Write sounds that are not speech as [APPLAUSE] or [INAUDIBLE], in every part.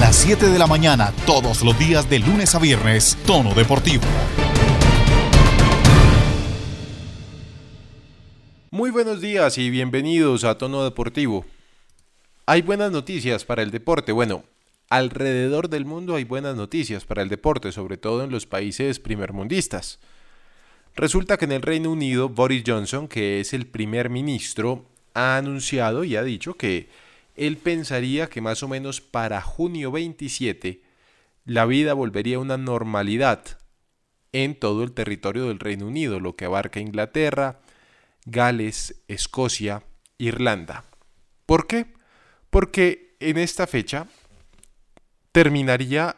las 7 de la mañana, todos los días de lunes a viernes, Tono Deportivo. Muy buenos días y bienvenidos a Tono Deportivo. Hay buenas noticias para el deporte. Bueno, alrededor del mundo hay buenas noticias para el deporte, sobre todo en los países primermundistas. Resulta que en el Reino Unido, Boris Johnson, que es el primer ministro, ha anunciado y ha dicho que él pensaría que más o menos para junio 27 la vida volvería a una normalidad en todo el territorio del Reino Unido, lo que abarca Inglaterra, Gales, Escocia, Irlanda. ¿Por qué? Porque en esta fecha terminaría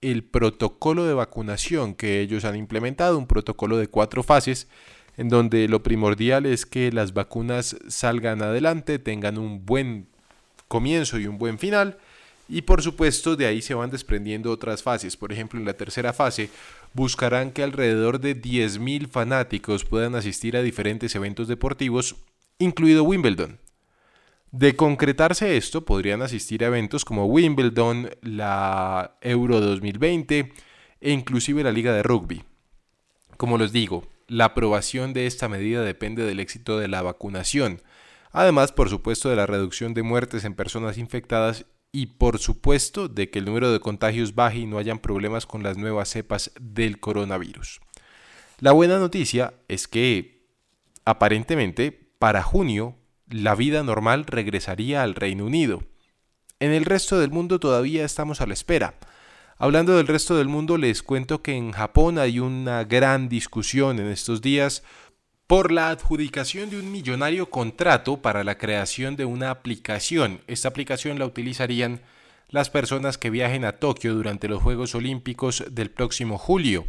el protocolo de vacunación que ellos han implementado, un protocolo de cuatro fases, en donde lo primordial es que las vacunas salgan adelante, tengan un buen comienzo y un buen final, y por supuesto de ahí se van desprendiendo otras fases. Por ejemplo, en la tercera fase buscarán que alrededor de 10.000 fanáticos puedan asistir a diferentes eventos deportivos, incluido Wimbledon. De concretarse esto, podrían asistir a eventos como Wimbledon, la Euro 2020 e inclusive la Liga de Rugby. Como les digo, la aprobación de esta medida depende del éxito de la vacunación, además por supuesto de la reducción de muertes en personas infectadas y por supuesto de que el número de contagios baje y no hayan problemas con las nuevas cepas del coronavirus. La buena noticia es que aparentemente para junio la vida normal regresaría al Reino Unido. En el resto del mundo todavía estamos a la espera. Hablando del resto del mundo, les cuento que en Japón hay una gran discusión en estos días por la adjudicación de un millonario contrato para la creación de una aplicación. Esta aplicación la utilizarían las personas que viajen a Tokio durante los Juegos Olímpicos del próximo julio.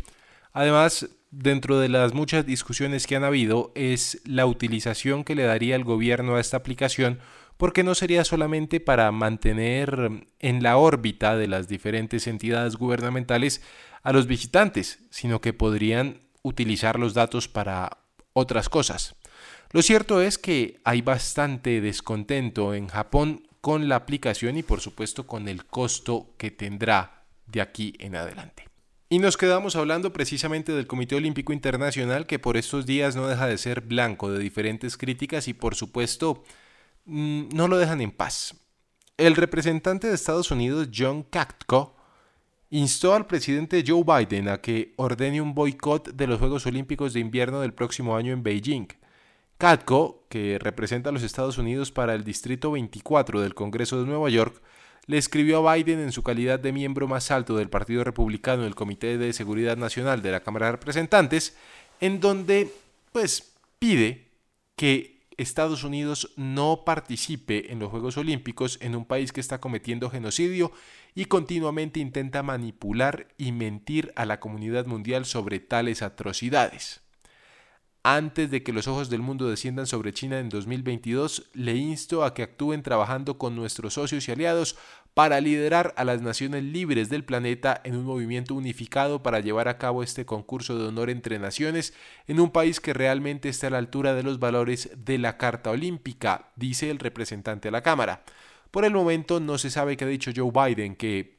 Además, dentro de las muchas discusiones que han habido es la utilización que le daría el gobierno a esta aplicación porque no sería solamente para mantener en la órbita de las diferentes entidades gubernamentales a los visitantes, sino que podrían utilizar los datos para otras cosas. Lo cierto es que hay bastante descontento en Japón con la aplicación y por supuesto con el costo que tendrá de aquí en adelante. Y nos quedamos hablando precisamente del Comité Olímpico Internacional que por estos días no deja de ser blanco de diferentes críticas y por supuesto mm, no lo dejan en paz. El representante de Estados Unidos, John Katko, instó al presidente Joe Biden a que ordene un boicot de los Juegos Olímpicos de Invierno del próximo año en Beijing. Katko, que representa a los Estados Unidos para el Distrito 24 del Congreso de Nueva York, le escribió a Biden en su calidad de miembro más alto del Partido Republicano del Comité de Seguridad Nacional de la Cámara de Representantes, en donde pues pide que Estados Unidos no participe en los Juegos Olímpicos en un país que está cometiendo genocidio y continuamente intenta manipular y mentir a la comunidad mundial sobre tales atrocidades. Antes de que los ojos del mundo desciendan sobre China en 2022, le insto a que actúen trabajando con nuestros socios y aliados para liderar a las naciones libres del planeta en un movimiento unificado para llevar a cabo este concurso de honor entre naciones en un país que realmente esté a la altura de los valores de la Carta Olímpica, dice el representante de la Cámara. Por el momento no se sabe qué ha dicho Joe Biden, que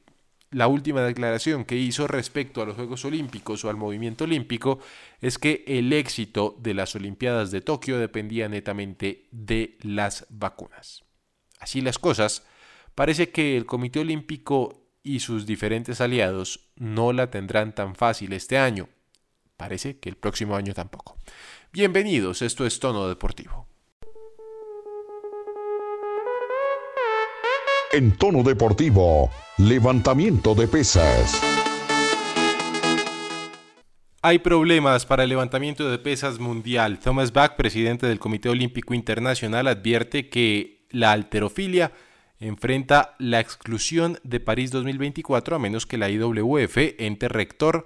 la última declaración que hizo respecto a los Juegos Olímpicos o al movimiento olímpico es que el éxito de las Olimpiadas de Tokio dependía netamente de las vacunas. Así las cosas, parece que el Comité Olímpico y sus diferentes aliados no la tendrán tan fácil este año. Parece que el próximo año tampoco. Bienvenidos, esto es Tono Deportivo. En tono deportivo, levantamiento de pesas. Hay problemas para el levantamiento de pesas mundial. Thomas Bach, presidente del Comité Olímpico Internacional, advierte que la alterofilia enfrenta la exclusión de París 2024 a menos que la IWF, ente rector,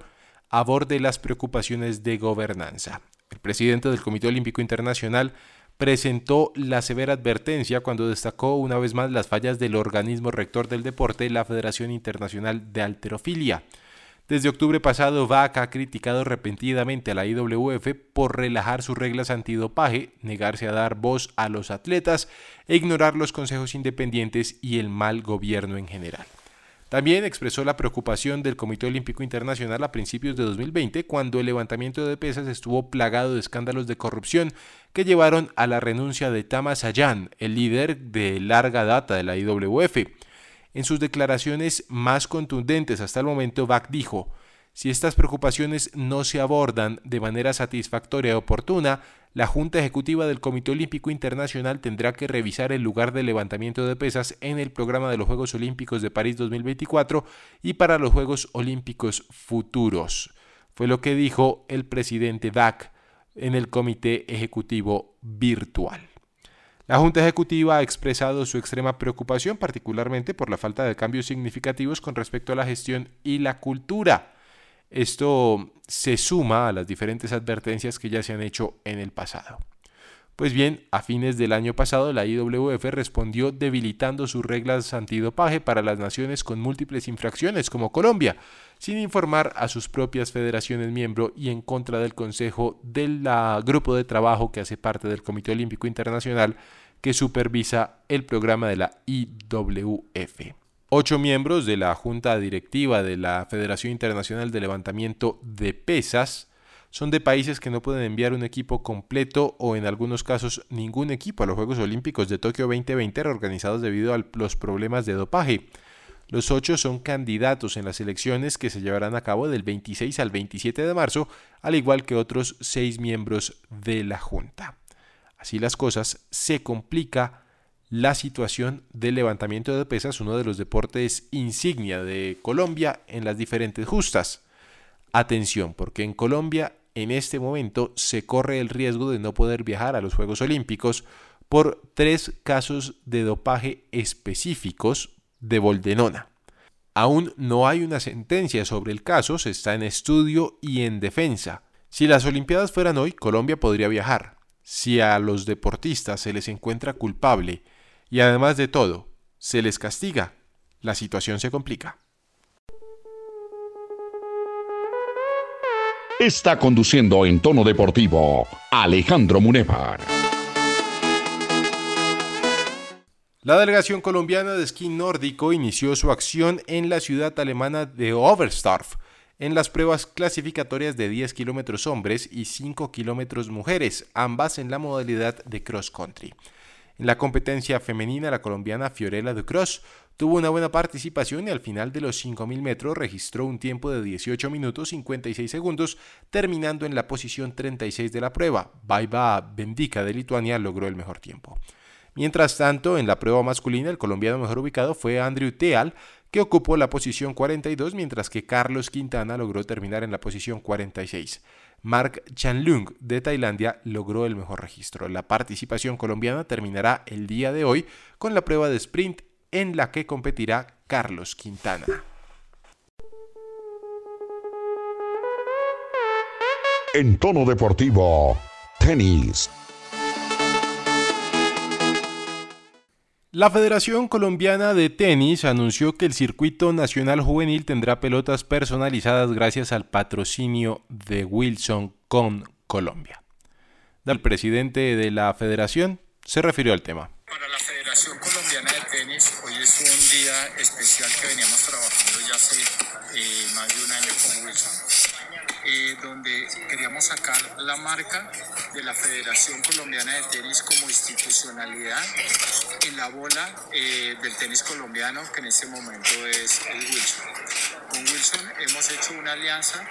aborde las preocupaciones de gobernanza. El presidente del Comité Olímpico Internacional presentó la severa advertencia cuando destacó una vez más las fallas del organismo rector del deporte, la Federación Internacional de Alterofilia. Desde octubre pasado, Vaca ha criticado repentinamente a la IWF por relajar sus reglas antidopaje, negarse a dar voz a los atletas e ignorar los consejos independientes y el mal gobierno en general. También expresó la preocupación del Comité Olímpico Internacional a principios de 2020 cuando el levantamiento de pesas estuvo plagado de escándalos de corrupción que llevaron a la renuncia de Tama Sayan, el líder de larga data de la IWF. En sus declaraciones más contundentes hasta el momento, Bach dijo, si estas preocupaciones no se abordan de manera satisfactoria y oportuna, la Junta Ejecutiva del Comité Olímpico Internacional tendrá que revisar el lugar de levantamiento de pesas en el programa de los Juegos Olímpicos de París 2024 y para los Juegos Olímpicos futuros. Fue lo que dijo el presidente Bach en el Comité Ejecutivo Virtual. La Junta Ejecutiva ha expresado su extrema preocupación particularmente por la falta de cambios significativos con respecto a la gestión y la cultura esto se suma a las diferentes advertencias que ya se han hecho en el pasado. Pues bien, a fines del año pasado la IWF respondió debilitando sus reglas antidopaje para las naciones con múltiples infracciones como Colombia, sin informar a sus propias federaciones miembro y en contra del Consejo del grupo de trabajo que hace parte del Comité Olímpico Internacional que supervisa el programa de la IWF. Ocho miembros de la Junta Directiva de la Federación Internacional de Levantamiento de Pesas son de países que no pueden enviar un equipo completo o en algunos casos ningún equipo a los Juegos Olímpicos de Tokio 2020 reorganizados debido a los problemas de dopaje. Los ocho son candidatos en las elecciones que se llevarán a cabo del 26 al 27 de marzo, al igual que otros seis miembros de la Junta. Así las cosas, se complica la situación del levantamiento de pesas, uno de los deportes insignia de Colombia en las diferentes justas. Atención, porque en Colombia en este momento se corre el riesgo de no poder viajar a los Juegos Olímpicos por tres casos de dopaje específicos de Boldenona. Aún no hay una sentencia sobre el caso, se está en estudio y en defensa. Si las Olimpiadas fueran hoy, Colombia podría viajar. Si a los deportistas se les encuentra culpable y además de todo, se les castiga, la situación se complica. Está conduciendo en tono deportivo Alejandro Munevar. La delegación colombiana de esquí nórdico inició su acción en la ciudad alemana de Oberstdorf en las pruebas clasificatorias de 10 kilómetros hombres y 5 kilómetros mujeres, ambas en la modalidad de cross country. En la competencia femenina, la colombiana Fiorella de Cross tuvo una buena participación y al final de los 5.000 metros registró un tiempo de 18 minutos 56 segundos, terminando en la posición 36 de la prueba. Baiba Bendica de Lituania logró el mejor tiempo. Mientras tanto, en la prueba masculina, el colombiano mejor ubicado fue Andrew Teal, que ocupó la posición 42, mientras que Carlos Quintana logró terminar en la posición 46. Mark Chanlung de Tailandia logró el mejor registro. La participación colombiana terminará el día de hoy con la prueba de sprint en la que competirá Carlos Quintana. En tono deportivo, tenis. La Federación Colombiana de Tenis anunció que el circuito nacional juvenil tendrá pelotas personalizadas gracias al patrocinio de Wilson con Colombia. El presidente de la federación se refirió al tema. Para la Federación Colombiana de Tenis, hoy es un día especial que veníamos trabajando ya hace eh, más de un año con Wilson eh, donde queríamos sacar la marca de la Federación Colombiana de Tenis como institucionalidad en la bola eh, del tenis colombiano, que en este momento es el Wilson. Con Wilson hemos hecho una alianza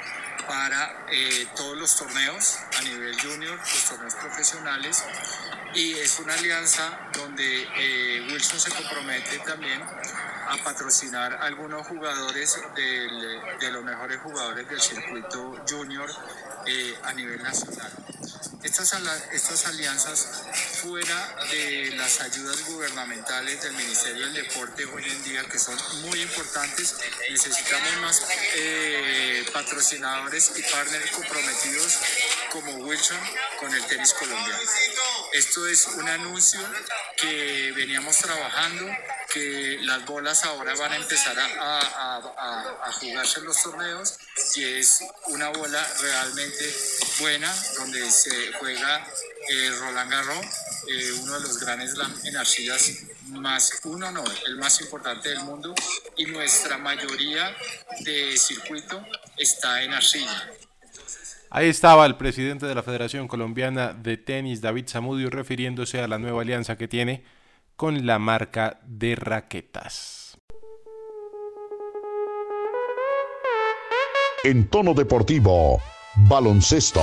para eh, todos los torneos a nivel junior, los torneos profesionales, y es una alianza donde Wilson se compromete también patrocinar algunos jugadores de los mejores jugadores del circuito junior eh, a nivel nacional. Estas, estas alianzas fuera de las ayudas gubernamentales del Ministerio del Deporte hoy en día que son muy importantes, necesitamos más eh, patrocinadores y partners comprometidos como Wilson con el tenis colombiano. Esto es un anuncio que veníamos trabajando que las bolas ahora van a empezar a, jugarse en los torneos y es una bola realmente buena donde se juega eh, Roland Garros, eh, uno de los grandes en arcillas más uno no, el más importante del mundo y nuestra mayoría de circuito está en arcilla. Ahí estaba el presidente de la Federación Colombiana de Tenis, David Zamudio, refiriéndose a la nueva alianza que tiene con la marca de raquetas. En tono deportivo, baloncesto.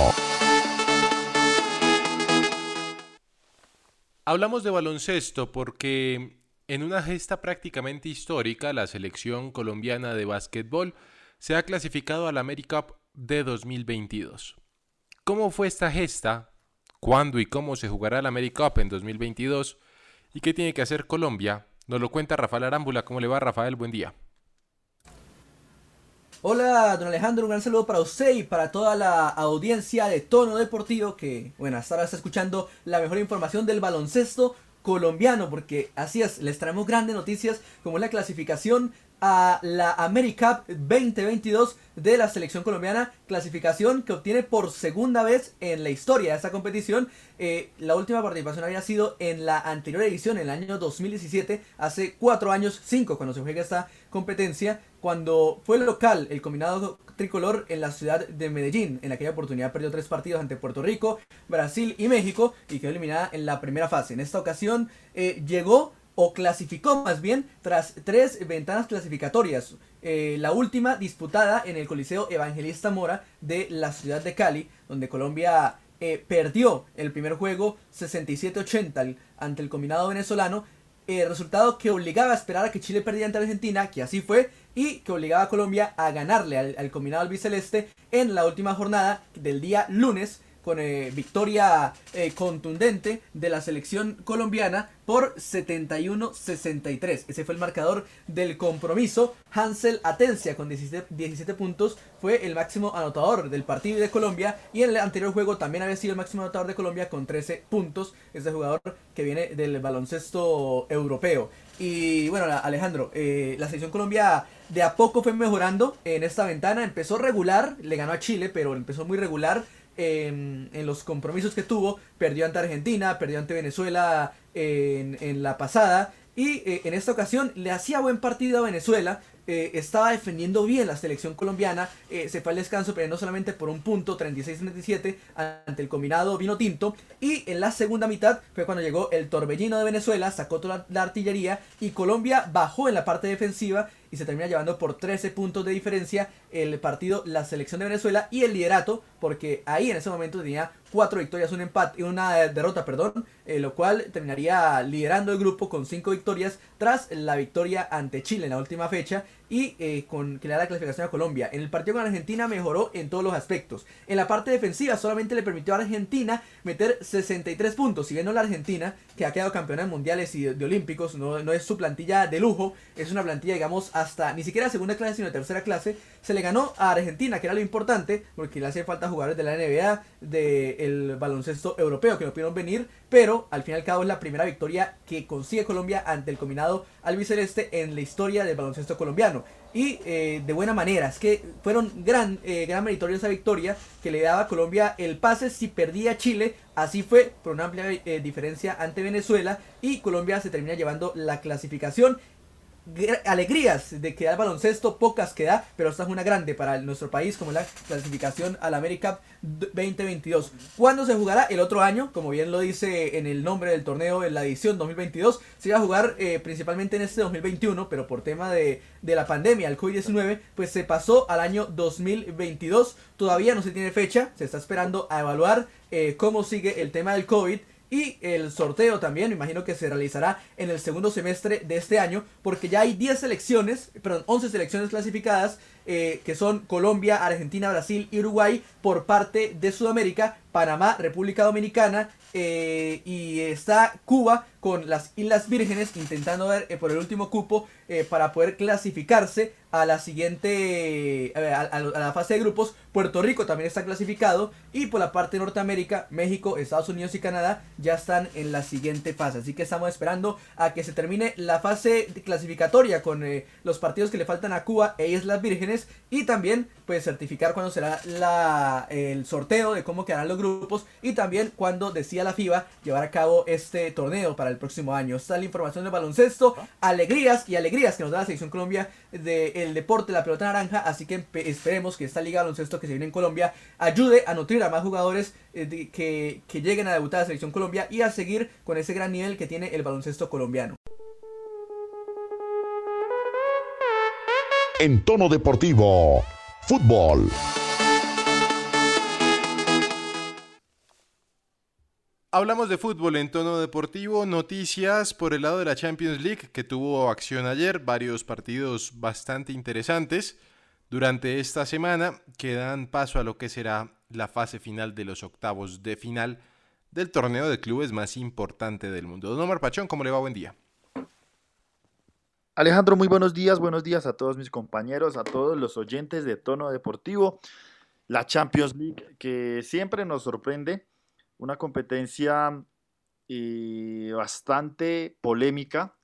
Hablamos de baloncesto porque en una gesta prácticamente histórica, la selección colombiana de básquetbol se ha clasificado al AmeriCup de 2022. ¿Cómo fue esta gesta? ¿Cuándo y cómo se jugará el AmeriCup en 2022? ¿Y qué tiene que hacer Colombia? Nos lo cuenta Rafael Arámbula. ¿Cómo le va, Rafael? Buen día. Hola, don Alejandro, un gran saludo para usted y para toda la audiencia de Tono Deportivo que, bueno, hasta ahora está escuchando la mejor información del baloncesto colombiano, porque así es, les traemos grandes noticias como la clasificación a la AmeriCup 2022 de la selección colombiana, clasificación que obtiene por segunda vez en la historia de esta competición. Eh, la última participación había sido en la anterior edición, en el año 2017, hace cuatro años, cinco, cuando se juega esta competencia, cuando fue local el combinado tricolor en la ciudad de Medellín. En aquella oportunidad perdió tres partidos ante Puerto Rico, Brasil y México y quedó eliminada en la primera fase. En esta ocasión eh, llegó o clasificó más bien tras tres ventanas clasificatorias. Eh, la última disputada en el Coliseo Evangelista Mora de la ciudad de Cali, donde Colombia eh, perdió el primer juego 67-80 ante el combinado venezolano. Eh, resultado que obligaba a esperar a que Chile perdiera ante Argentina, que así fue, y que obligaba a Colombia a ganarle al, al combinado albiceleste en la última jornada del día lunes con eh, victoria eh, contundente de la selección colombiana por 71-63. Ese fue el marcador del compromiso. Hansel Atencia con 17, puntos fue el máximo anotador del partido de Colombia y en el anterior juego también había sido el máximo anotador de Colombia con 13 puntos. Este jugador que viene del baloncesto europeo. Y bueno, Alejandro, eh, la selección Colombia de a poco fue mejorando en esta ventana. Empezó regular, le ganó a Chile, pero empezó muy regular en, los compromisos que tuvo. Perdió ante Argentina, perdió ante Venezuela en, en la pasada. Y eh, en esta ocasión le hacía buen partido a Venezuela. Eh, estaba defendiendo bien la selección colombiana. Eh, se fue al descanso perdiendo solamente por un punto, 36-37, ante el combinado vino tinto. Y en la segunda mitad fue cuando llegó el torbellino de Venezuela, sacó toda la artillería y Colombia bajó en la parte defensiva y se termina llevando por 13 puntos de diferencia el partido la selección de Venezuela y el liderato porque ahí en ese momento tenía cuatro victorias, un empate y una derrota, perdón, eh, lo cual terminaría liderando el grupo con cinco victorias tras la victoria ante Chile en la última fecha y eh, con que le da la clasificación a Colombia. En el partido con Argentina mejoró en todos los aspectos. En la parte defensiva solamente le permitió a Argentina meter 63 puntos. Si bien no la Argentina, que ha quedado campeona de mundiales y de, olímpicos, no, no, es su plantilla de lujo, es una plantilla, digamos, hasta ni siquiera segunda clase, sino tercera clase. Se le ganó a Argentina, que era lo importante, porque le hace falta jugadores de la NBA, del baloncesto europeo, que no pudieron venir, pero al fin y al cabo es la primera victoria que consigue Colombia ante el combinado albiceleste en la historia del baloncesto colombiano. Y eh, de buena manera, es que fueron gran, eh, gran esa victoria que le daba a Colombia el pase si perdía Chile. Así fue, por una amplia eh, diferencia ante Venezuela. Y Colombia se termina llevando la clasificación alegrías de que da el baloncesto, pocas que da, pero esta es una grande para nuestro país como la clasificación al América 2022. ¿Cuándo se jugará? El otro año, como bien lo dice en el nombre del torneo en la edición 2022, se iba a jugar eh, principalmente en este 2021, pero por tema de, de la pandemia, el COVID-19, pues se pasó al año 2022. Todavía no se tiene fecha, se está esperando a evaluar eh, cómo sigue el tema del COVID y el sorteo también, me imagino que se realizará en el segundo semestre de este año, porque ya hay 10 selecciones, perdón, 11 selecciones clasificadas, eh, que son Colombia, Argentina, Brasil y Uruguay, por parte de Sudamérica, Panamá, República Dominicana, eh, y está Cuba con las Islas Vírgenes intentando ver eh, por el último cupo eh, para poder clasificarse a la siguiente a, la fase de grupos. Puerto Rico también está clasificado y por la parte de Norteamérica México Estados Unidos y Canadá ya están en la siguiente fase. Así que estamos esperando a que se termine la fase clasificatoria con los partidos que le faltan a Cuba e Islas Vírgenes y también pues certificar cuándo será la, el sorteo de cómo quedarán los grupos y también cuando decía la FIBA llevar a cabo este torneo para el próximo año. Esta es la información del baloncesto, alegrías y alegrías que nos da la selección Colombia del deporte, la pelota naranja, así que esperemos que esta liga de baloncesto que se viene en Colombia ayude a nutrir a más jugadores eh, que, que lleguen a debutar a la selección Colombia y a seguir con ese gran nivel que tiene el baloncesto colombiano. En tono deportivo, fútbol. Hablamos de fútbol en tono deportivo, noticias por el lado de la Champions League que tuvo acción ayer, varios partidos bastante interesantes durante esta semana que dan paso a lo que será la fase final de los octavos de final del torneo de clubes más importante del mundo. Don Omar Pachón, ¿cómo le va? Buen día. Alejandro, muy buenos días, buenos días a todos mis compañeros, a todos los oyentes de Tono Deportivo. La Champions League que siempre nos sorprende, una competencia eh, bastante polémica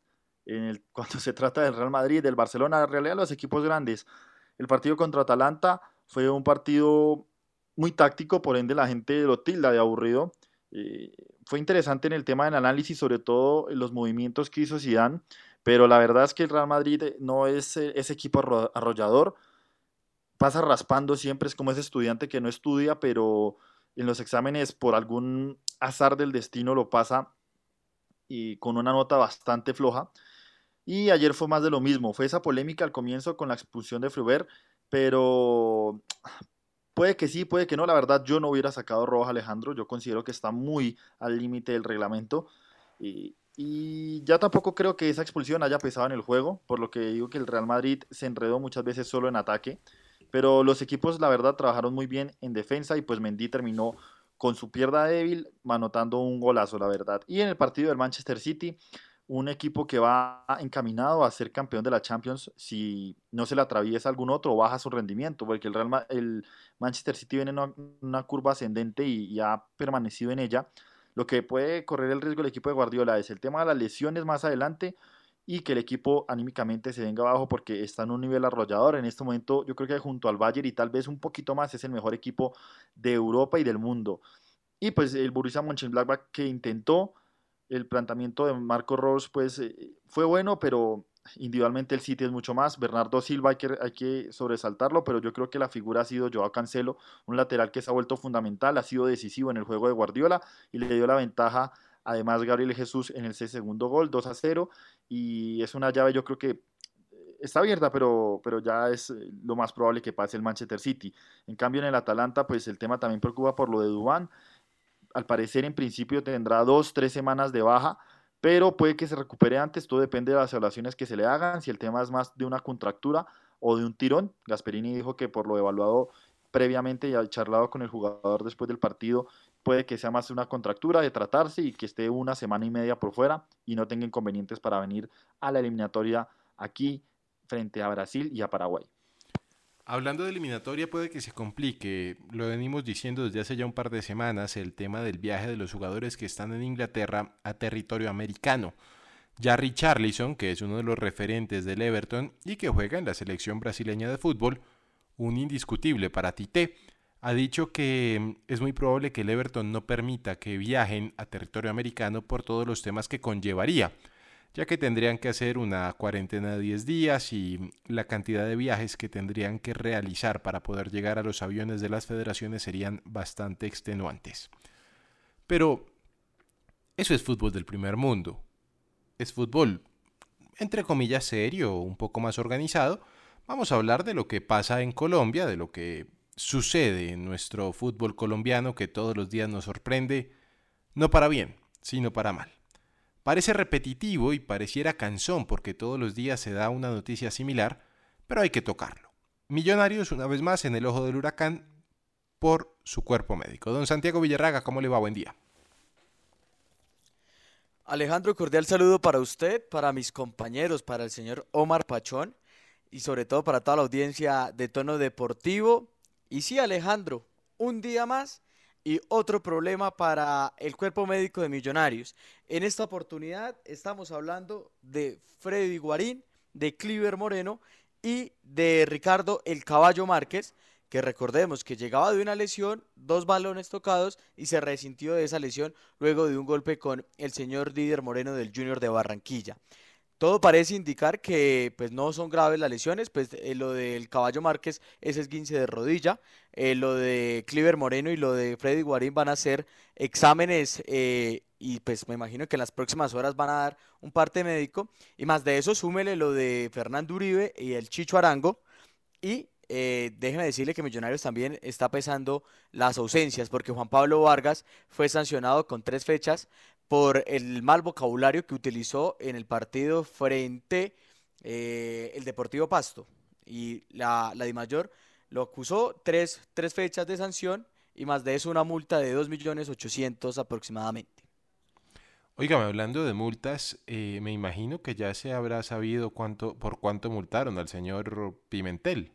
[LAUGHS] cuando se trata del Real Madrid, del Barcelona, en realidad los equipos grandes. El partido contra Atalanta fue un partido muy táctico, por ende la gente lo tilda de aburrido. Eh, fue interesante en el tema del análisis, sobre todo en los movimientos que hizo Zidane, pero la verdad es que el Real Madrid no es eh, ese equipo arrollador, pasa raspando siempre, es como ese estudiante que no estudia, pero en los exámenes por algún azar del destino lo pasa y con una nota bastante floja. Y ayer fue más de lo mismo, fue esa polémica al comienzo con la expulsión de Fruber, pero puede que sí, puede que no, la verdad yo no hubiera sacado roja Alejandro, yo considero que está muy al límite del reglamento. Y, y ya tampoco creo que esa expulsión haya pesado en el juego, por lo que digo que el Real Madrid se enredó muchas veces solo en ataque. Pero los equipos, la verdad, trabajaron muy bien en defensa y pues Mendy terminó con su pierna débil, manotando un golazo, la verdad. Y en el partido del Manchester City, un equipo que va encaminado a ser campeón de la Champions si no se le atraviesa algún otro baja su rendimiento, porque el, Real, el Manchester City viene en una, curva ascendente y, y, ha permanecido en ella. Lo que puede correr el riesgo el equipo de Guardiola es el tema de las lesiones más adelante y que el equipo anímicamente se venga abajo porque está en un nivel arrollador. En este momento yo creo que junto al Bayern y tal vez un poquito más es el mejor equipo de Europa y del mundo. Y pues el Borussia Mönchengladbach que intentó el planteamiento de Marco Rose pues eh, fue bueno, pero individualmente el City es mucho más. Bernardo Silva hay que, hay que sobresaltarlo, pero yo creo que la figura ha sido Joao Cancelo, un lateral que se ha vuelto fundamental, ha sido decisivo en el juego de Guardiola y le dio la ventaja además Gabriel Jesús en el segundo gol, 2 a 0, y es una llave yo creo que eh, está abierta, pero, pero ya es eh, lo más probable que pase el Manchester City. En cambio, en el Atalanta, pues el tema también preocupa por lo de Dubán. Al parecer, en principio, tendrá dos, tres semanas de baja pero puede que se recupere antes, todo depende de las evaluaciones que se le hagan, si el tema es más de una contractura o de un tirón. Gasperini dijo que por lo evaluado previamente y al charlado con el jugador después del partido, puede que sea más una contractura de tratarse y que esté una semana y media por fuera y no tenga inconvenientes para venir a la eliminatoria aquí frente a Brasil y a Paraguay. Hablando de eliminatoria puede que se complique, lo venimos diciendo desde hace ya un par de semanas, el tema del viaje de los jugadores que están en Inglaterra a territorio americano. Jarry Charlison, que es uno de los referentes del Everton y que juega en la selección brasileña de fútbol, un indiscutible para Tite, ha dicho que es muy probable que el Everton no permita que viajen a territorio americano por todos los temas que conllevaría ya que tendrían que hacer una cuarentena de 10 días y la cantidad de viajes que tendrían que realizar para poder llegar a los aviones de las federaciones serían bastante extenuantes. Pero eso es fútbol del primer mundo. Es fútbol, entre comillas, serio, un poco más organizado. Vamos a hablar de lo que pasa en Colombia, de lo que sucede en nuestro fútbol colombiano que todos los días nos sorprende, no para bien, sino para mal. Parece repetitivo y pareciera cansón porque todos los días se da una noticia similar, pero hay que tocarlo. Millonarios una vez más en el ojo del huracán por su cuerpo médico. Don Santiago Villarraga, ¿cómo le va? Buen día. Alejandro, cordial saludo para usted, para mis compañeros, para el señor Omar Pachón y sobre todo para toda la audiencia de tono deportivo. Y sí, Alejandro, un día más y otro problema para el cuerpo médico de Millonarios. En esta oportunidad estamos hablando de Freddy Guarín, de Cliver Moreno y de Ricardo El Caballo Márquez, que recordemos que llegaba de una lesión, dos balones tocados y se resintió de esa lesión luego de un golpe con el señor Didier Moreno del Junior de Barranquilla. Todo parece indicar que pues no son graves las lesiones, pues eh, lo del Caballo Márquez es esguince de rodilla, eh, lo de Cliver Moreno y lo de Freddy Guarín van a ser exámenes eh, y pues me imagino que en las próximas horas van a dar un parte médico y más de eso súmele lo de Fernando Uribe y el Chicho Arango y eh, déjeme decirle que Millonarios también está pesando las ausencias, porque Juan Pablo Vargas fue sancionado con tres fechas por el mal vocabulario que utilizó en el partido frente eh, el Deportivo Pasto. Y la, la Mayor lo acusó tres, tres fechas de sanción y más de eso una multa de 2.800.000 aproximadamente. Óigame, hablando de multas, eh, me imagino que ya se habrá sabido cuánto, por cuánto multaron al señor Pimentel.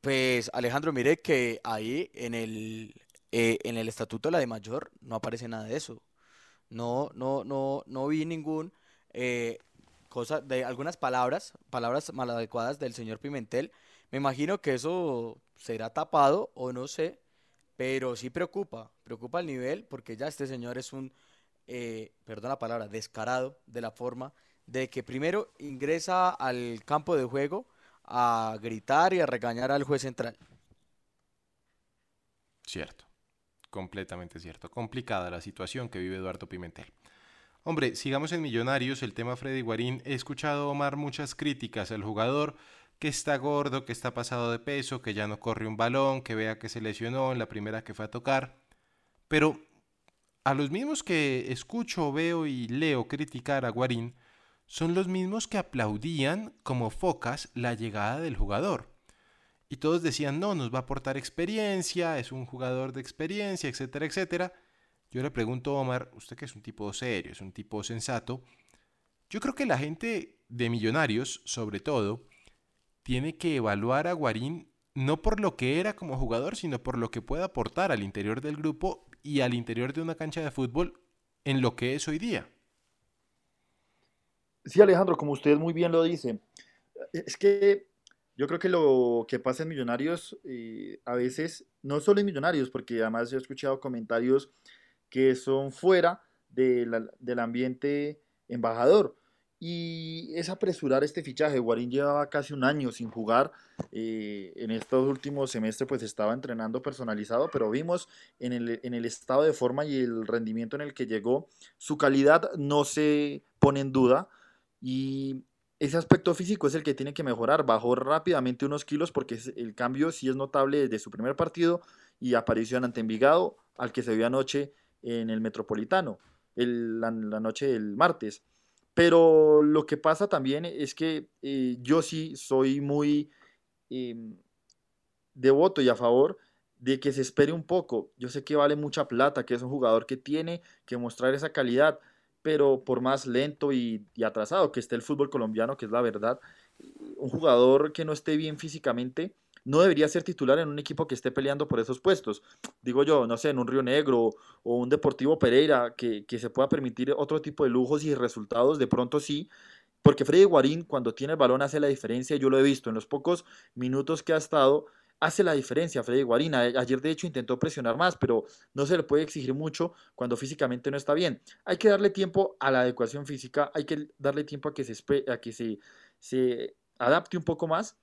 Pues Alejandro, mire que ahí en el, eh, en el estatuto de la de mayor no aparece nada de eso. No, no, no, no vi ningún eh, cosa de algunas palabras, palabras maladecuadas del señor Pimentel. Me imagino que eso será tapado o no sé, pero sí preocupa, preocupa el nivel porque ya este señor es un, eh, perdón la palabra, descarado de la forma de que primero ingresa al campo de juego a gritar y a regañar al juez central. Cierto, completamente cierto. Complicada la situación que vive Eduardo Pimentel. Hombre, sigamos en Millonarios, el tema Freddy Guarín. He escuchado, Omar, muchas críticas al jugador, que está gordo, que está pasado de peso, que ya no corre un balón, que vea que se lesionó en la primera que fue a tocar. Pero a los mismos que escucho, veo y leo criticar a Guarín, son los mismos que aplaudían como focas la llegada del jugador. Y todos decían, no, nos va a aportar experiencia, es un jugador de experiencia, etcétera, etcétera. Yo le pregunto a Omar, usted que es un tipo serio, es un tipo sensato, yo creo que la gente de millonarios, sobre todo, tiene que evaluar a Guarín no por lo que era como jugador, sino por lo que puede aportar al interior del grupo y al interior de una cancha de fútbol en lo que es hoy día. Sí, Alejandro, como usted muy bien lo dice, es que yo creo que lo que pasa en Millonarios eh, a veces, no solo en Millonarios, porque además he escuchado comentarios que son fuera del ambiente embajador. Y es apresurar este fichaje. Guarín llevaba casi un año sin jugar. Eh, en estos últimos semestres pues estaba entrenando personalizado, pero vimos en el, en el estado de forma y el rendimiento en el que llegó, su calidad no se pone en duda. Y ese aspecto físico es el que tiene que mejorar. Bajó rápidamente unos kilos porque el cambio sí es notable desde su primer partido y apareció ante Envigado al que se vio anoche en el Metropolitano, la, noche del martes. Pero lo que pasa también es que eh, yo sí soy muy em, devoto y a favor de que se espere un poco. Yo sé que vale mucha plata, que es un jugador que tiene que mostrar esa calidad, pero por más lento y, atrasado que esté el fútbol colombiano, que es la verdad, un jugador que no esté bien físicamente no debería ser titular en un equipo que esté peleando por esos puestos. Digo yo, no sé, en un Río Negro o un Deportivo Pereira que, que se pueda permitir otro tipo de lujos y resultados, de pronto sí, porque Freddy Guarín cuando tiene el balón hace la diferencia, yo lo he visto en los pocos minutos que ha estado, hace la diferencia Freddy Guarina. Ayer de hecho intentó presionar más, pero no se le puede exigir mucho cuando físicamente no está bien. Hay que darle tiempo a la adecuación física, hay que darle tiempo a que se, a que se, se adapte un poco más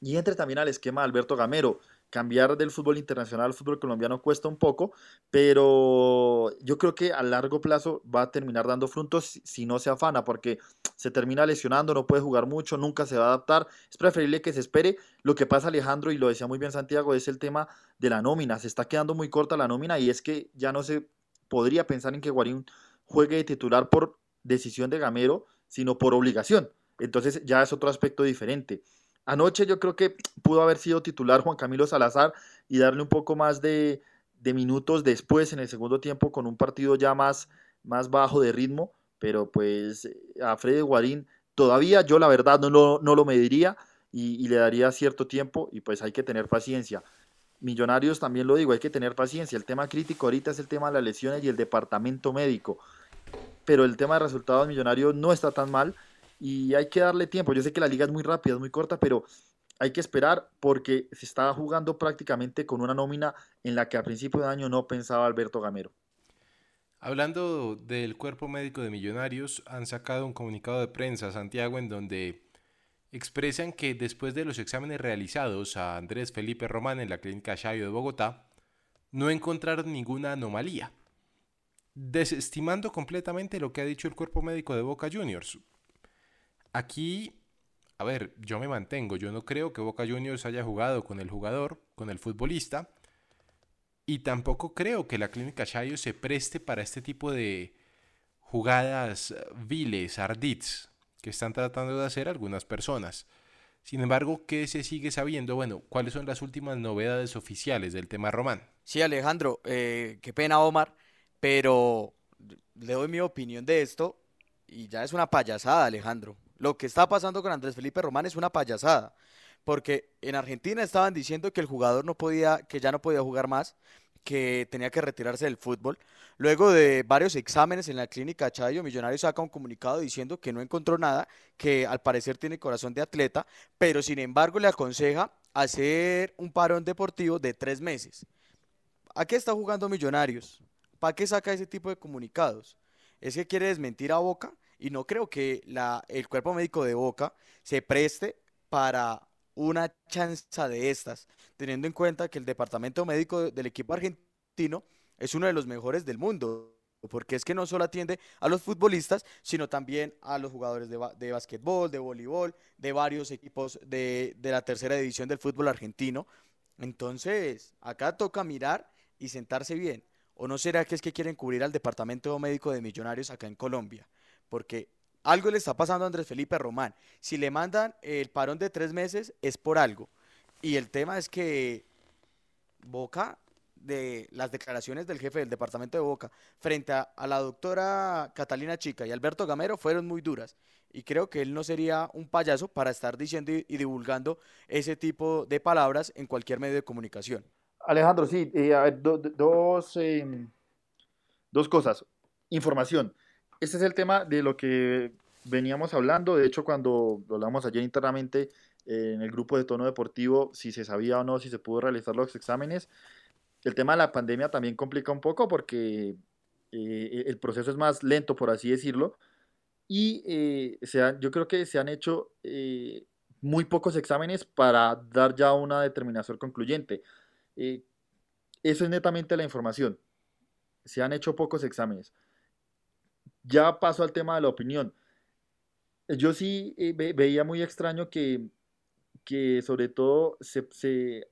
y entre también al esquema de Alberto Gamero cambiar del fútbol internacional al fútbol colombiano cuesta un poco, pero yo creo que a largo plazo va a terminar dando frutos si no se afana, porque se termina lesionando, no puede jugar mucho, nunca se va a adaptar. Es preferible que se espere. Lo que pasa, Alejandro, y lo decía muy bien Santiago, es el tema de la nómina. Se está quedando muy corta la nómina y es que ya no se podría pensar en que Guarín juegue de titular por decisión de Gamero, sino por obligación. Entonces ya es otro aspecto diferente. Anoche yo creo que pudo haber sido titular Juan Camilo Salazar y darle un poco más de, minutos después en el segundo tiempo con un partido ya más, más bajo de ritmo, pero pues a Freddy Guarín todavía yo la verdad no lo, no lo mediría y, y, le daría cierto tiempo y pues hay que tener paciencia. Millonarios también lo digo, hay que tener paciencia. El tema crítico ahorita es el tema de las lesiones y el departamento médico, pero el tema de resultados millonarios no está tan mal y hay que darle tiempo. Yo sé que la liga es muy rápida, es muy corta, pero hay que esperar porque se está jugando prácticamente con una nómina en la que a principio de año no pensaba Alberto Gamero. Hablando del cuerpo médico de Millonarios, han sacado un comunicado de prensa, Santiago, en donde expresan que después de los exámenes realizados a Andrés Felipe Román en la clínica Chayo de Bogotá, no encontraron ninguna anomalía, desestimando completamente lo que ha dicho el cuerpo médico de Boca Juniors. Aquí, a ver, yo me mantengo, yo no creo que Boca Juniors haya jugado con el jugador, con el futbolista, y tampoco creo que la clínica Chayo se preste para este tipo de jugadas viles, ardits, que están tratando de hacer algunas personas. Sin embargo, ¿qué se sigue sabiendo? Bueno, ¿cuáles son las últimas novedades oficiales del tema Román? Sí, Alejandro, eh, qué pena Omar, pero le doy mi opinión de esto y ya es una payasada, Alejandro. Lo que está pasando con Andrés Felipe Román es una payasada, porque en Argentina estaban diciendo que el jugador no podía, que ya no podía jugar más, que tenía que retirarse del fútbol. Luego de varios exámenes en la clínica Chayo, Millonario saca un comunicado diciendo que no encontró nada, que al parecer tiene corazón de atleta, pero sin embargo le aconseja hacer un parón deportivo de tres meses. ¿A qué está jugando Millonarios? ¿Para qué saca ese tipo de comunicados? ¿Es que quiere desmentir a Boca? Y no creo que la, el cuerpo médico de Boca se preste para una chanza de estas, teniendo en cuenta que el departamento médico del equipo argentino es uno de los mejores del mundo, porque es que no solo atiende a los futbolistas, sino también a los jugadores de, de de voleibol, de varios equipos de, de la tercera división del fútbol argentino. Entonces, acá toca mirar y sentarse bien. ¿O no será que es que quieren cubrir al departamento médico de millonarios acá en Colombia? Porque algo le está pasando a Andrés Felipe Román. Si le mandan el parón de tres meses es por algo. Y el tema es que Boca, de las declaraciones del jefe del departamento de Boca frente a, la doctora Catalina Chica y Alberto Gamero fueron muy duras. Y creo que él no sería un payaso para estar diciendo y, divulgando ese tipo de palabras en cualquier medio de comunicación. Alejandro, sí, eh, dos, em, dos cosas. Información este es el tema de lo que veníamos hablando. De hecho, cuando hablamos ayer internamente eh, en el grupo de tono deportivo, si se sabía o no, si se pudo realizar los exámenes, el tema de la pandemia también complica un poco porque eh, el proceso es más lento, por así decirlo. Y eh, yo creo que se han hecho muy pocos exámenes para dar ya una determinación concluyente. eso es netamente la información. Se han hecho pocos exámenes. Ya paso al tema de la opinión. Yo sí eh, veía muy extraño que, que sobre todo se, se,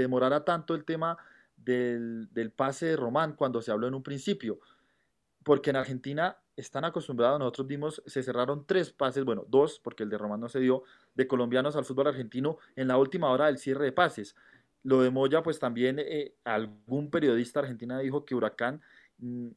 demorara tanto el tema del, del, pase de Román cuando se habló en un principio. Porque en Argentina están acostumbrados, nosotros vimos, se cerraron tres pases, bueno, dos, porque el de Román no se dio, de colombianos al fútbol argentino en la última hora del cierre de pases. Lo de pues también eh, algún periodista argentina dijo que Huracán mm,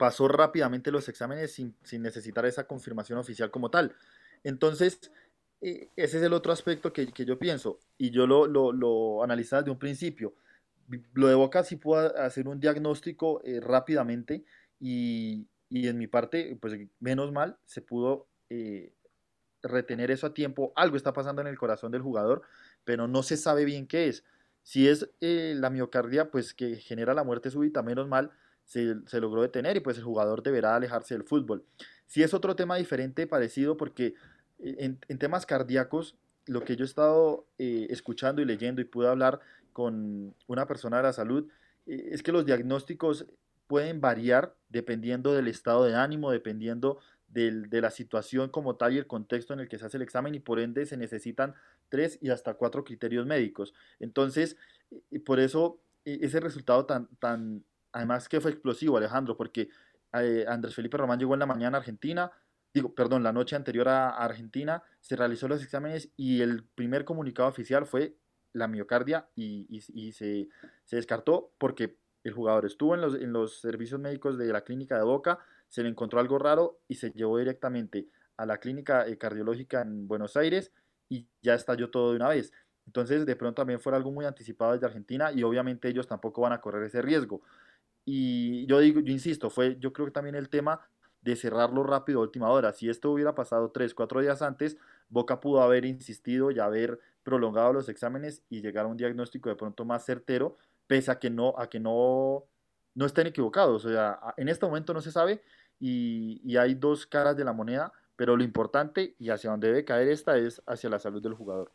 pasó rápidamente los exámenes sin, necesitar esa confirmación oficial como tal. Entonces, eh, ese es el otro aspecto que, yo pienso y yo lo, lo, analizaba desde un principio. Lo de Boca sí puedo hacer un diagnóstico eh, rápidamente y, en mi parte, pues menos mal, se pudo eh, retener eso a tiempo. Algo está pasando en el corazón del jugador, pero no se sabe bien qué es. Si es la miocardia, pues que genera la muerte súbita, menos mal, se, logró detener y pues el jugador deberá alejarse del fútbol. Si es otro tema diferente, parecido, porque eh, en, temas cardíacos, lo que yo he estado eh, escuchando y leyendo y pude hablar con una persona de la salud, eh, es que los diagnósticos pueden variar dependiendo del estado de ánimo, dependiendo de la situación como tal y el contexto en el que se hace el examen y por ende se necesitan tres y hasta cuatro criterios médicos. Entonces, por eso ese resultado tan, tan Además que fue explosivo, Alejandro, porque eh, Andrés Felipe Román llegó en la mañana a Argentina, digo, perdón, la noche anterior a, Argentina, se realizó los exámenes y el primer comunicado oficial fue la miocardia y, se, descartó porque el jugador estuvo en los, en los servicios médicos de la clínica de Boca, se le encontró algo raro y se llevó directamente a la clínica eh, cardiológica en Buenos Aires y ya estalló todo de una vez. Entonces, de pronto también fue algo muy anticipado desde Argentina y obviamente ellos tampoco van a correr ese riesgo. Y yo digo, yo insisto, fue yo creo que también el tema de cerrarlo rápido a última hora. Si esto hubiera pasado tres, cuatro días antes, Boca pudo haber insistido y haber prolongado los exámenes y llegar a un diagnóstico de pronto más certero, pese a que no, a que no, no estén equivocados. O sea, en este momento no se sabe y, y hay dos caras de la moneda, pero lo importante y hacia donde debe caer esta es hacia la salud del jugador.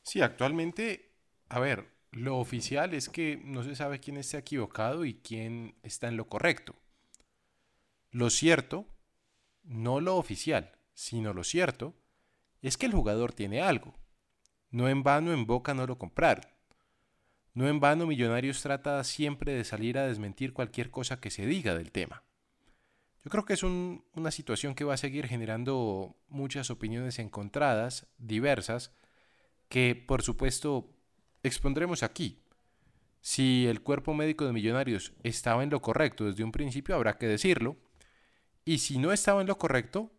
Sí, actualmente, a ver, lo oficial es que no se sabe quién está equivocado y quién está en lo correcto. Lo cierto, no lo oficial, sino lo cierto, es que el jugador tiene algo. No en vano en Boca no lo compraron. No en vano Millonarios trata siempre de salir a desmentir cualquier cosa que se diga del tema. Yo creo que es una situación que va a seguir generando muchas opiniones encontradas, diversas, que por supuesto expondremos aquí. Si el cuerpo médico de Millonarios estaba en lo correcto desde un principio, habrá que decirlo. Y si no estaba en lo correcto,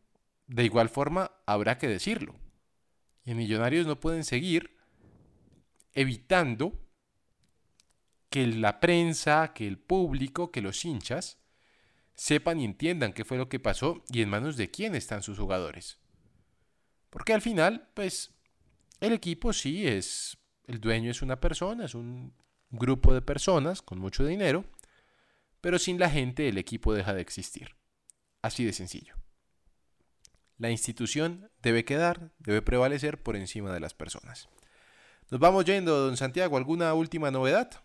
de igual forma habrá que decirlo. Y Millonarios no pueden seguir evitando que la prensa, que el público, que los hinchas sepan y entiendan qué fue lo que pasó y en manos de quién están sus jugadores. Porque al final, pues, el equipo sí es, el dueño es una persona, es un grupo de personas con mucho dinero, pero sin la gente el equipo deja de existir. Así de sencillo. La institución debe quedar, debe prevalecer por encima de las personas. Nos vamos yendo, don Santiago, ¿alguna última novedad?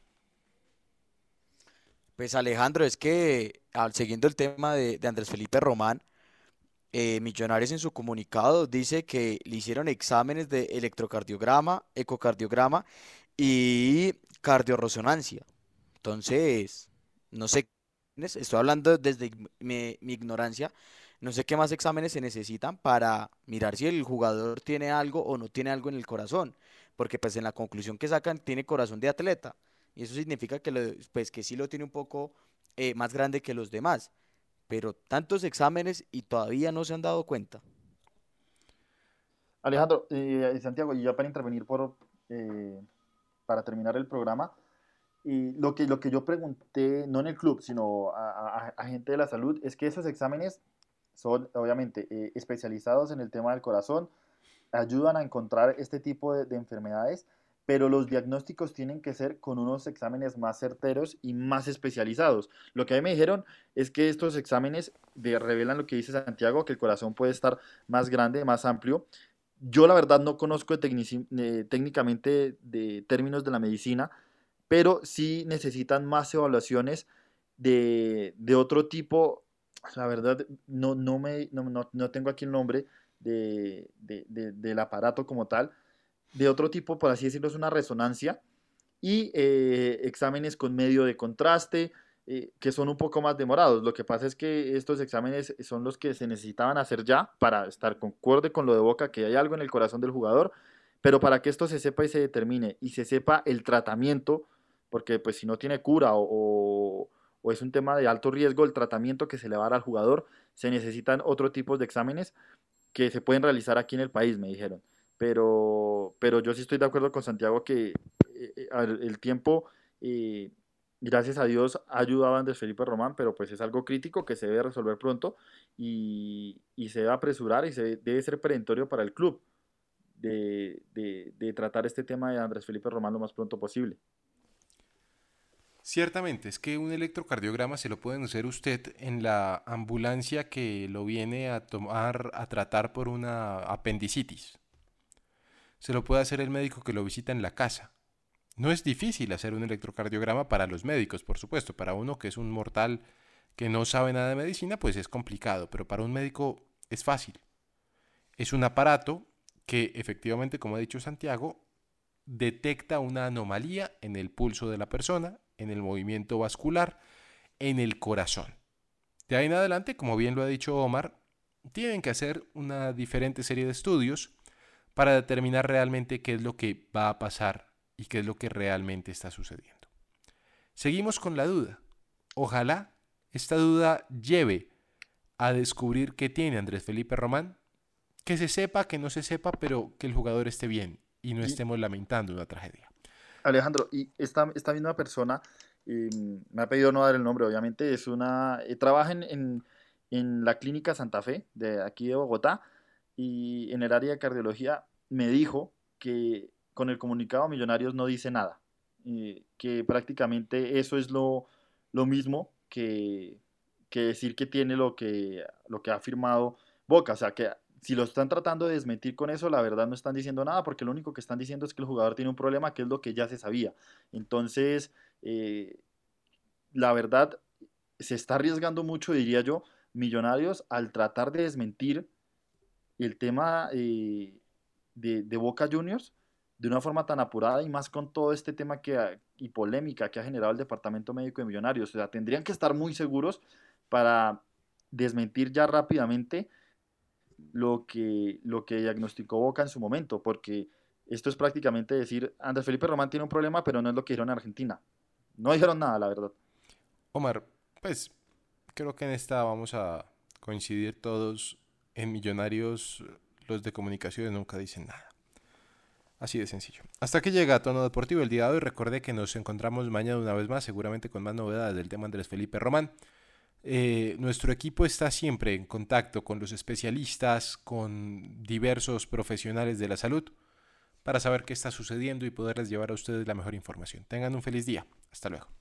Pues Alejandro, es que siguiendo el tema de Andrés Felipe Román, eh, Millonarios en su comunicado dice que le hicieron exámenes de electrocardiograma, ecocardiograma y cardioresonancia. Entonces, no sé, estoy hablando desde mi, ignorancia, no sé qué más exámenes se necesitan para mirar si el jugador tiene algo o no tiene algo en el corazón, porque pues en la conclusión que sacan tiene corazón de atleta y eso significa que, pues, que sí lo tiene un poco eh, más grande que los demás pero tantos exámenes y todavía no se han dado cuenta. Alejandro, eh, Santiago, y ya para intervenir por, eh, para terminar el programa, y lo que, lo que yo pregunté, no en el club, sino a, gente de la salud, es que esos exámenes son obviamente eh, especializados en el tema del corazón, ayudan a encontrar este tipo de enfermedades, pero los diagnósticos tienen que ser con unos exámenes más certeros y más especializados. Lo que a mí me dijeron es que estos exámenes revelan lo que dice Santiago, que el corazón puede estar más grande, más amplio. Yo la verdad no conozco técnicamente de términos de la medicina, pero sí necesitan más evaluaciones de, otro tipo. La verdad no, no, tengo aquí el nombre del aparato como tal, de otro tipo, por así decirlo, es una resonancia y eh, exámenes con medio de contraste, eh, que son un poco más demorados. Lo que pasa es que estos exámenes son los que se necesitaban hacer ya para estar concuerde con lo de Boca, que hay algo en el corazón del jugador, pero para que esto se sepa y se determine y se sepa el tratamiento, porque pues si no tiene cura o, o es un tema de alto riesgo, el tratamiento que se le va a dar al jugador, se necesitan otro tipo de exámenes que se pueden realizar aquí en el país, me dijeron pero, pero yo sí estoy de acuerdo con Santiago que eh, eh, el tiempo, eh, gracias a Dios, ha ayudado a Andrés Felipe Román, pero pues es algo crítico que se debe resolver pronto y, se debe apresurar y se debe ser perentorio para el club de, de tratar este tema de Andrés Felipe Román lo más pronto posible. Ciertamente, es que un electrocardiograma se lo pueden hacer usted en la ambulancia que lo viene a tomar a tratar por una apendicitis se lo puede hacer el médico que lo visita en la casa. No es difícil hacer un electrocardiograma para los médicos, por supuesto. Para uno que es un mortal que no sabe nada de medicina, pues es complicado, pero para un médico es fácil. Es un aparato que efectivamente, como ha dicho Santiago, detecta una anomalía en el pulso de la persona, en el movimiento vascular, en el corazón. De ahí en adelante, como bien lo ha dicho Omar, tienen que hacer una diferente serie de estudios para determinar realmente qué es lo que va a pasar y qué es lo que realmente está sucediendo. Seguimos con la duda. Ojalá esta duda lleve a descubrir qué tiene Andrés Felipe Román, que se sepa, que no se sepa, pero que el jugador esté bien y no estemos lamentando una tragedia. Alejandro, y esta, esta misma persona, em, me ha pedido no dar el nombre, obviamente, es una, eh, trabaja en, en la clínica Santa Fe de aquí de Bogotá y en el área de cardiología me dijo que con el comunicado Millonarios no dice nada, eh, que prácticamente eso es lo, lo mismo que, que, decir que tiene lo que, lo que ha firmado Boca, o sea que si lo están tratando de desmentir con eso, la verdad no están diciendo nada, porque lo único que están diciendo es que el jugador tiene un problema, que es lo que ya se sabía. Entonces, eh, la verdad, se está arriesgando mucho, diría yo, Millonarios al tratar de desmentir el tema eh, de, Boca Juniors de una forma tan apurada y más con todo este tema que, y polémica que ha generado el Departamento Médico de Millonarios. O sea, tendrían que estar muy seguros para desmentir ya rápidamente lo que, lo que diagnosticó Boca en su momento, porque esto es prácticamente decir, Andrés Felipe Román tiene un problema, pero no es lo que dijeron en Argentina. No dijeron nada, la verdad. Omar, pues creo que en esta vamos a coincidir todos. En Millonarios, los de comunicaciones nunca dicen nada. Así de sencillo. Hasta que llega a Tono Deportivo el día de hoy. Recordé que nos encontramos mañana una vez más, seguramente con más novedades del tema Andrés Felipe Román. Eh, nuestro equipo está siempre en contacto con los especialistas, con diversos profesionales de la salud, para saber qué está sucediendo y poderles llevar a ustedes la mejor información. Tengan un feliz día. Hasta luego.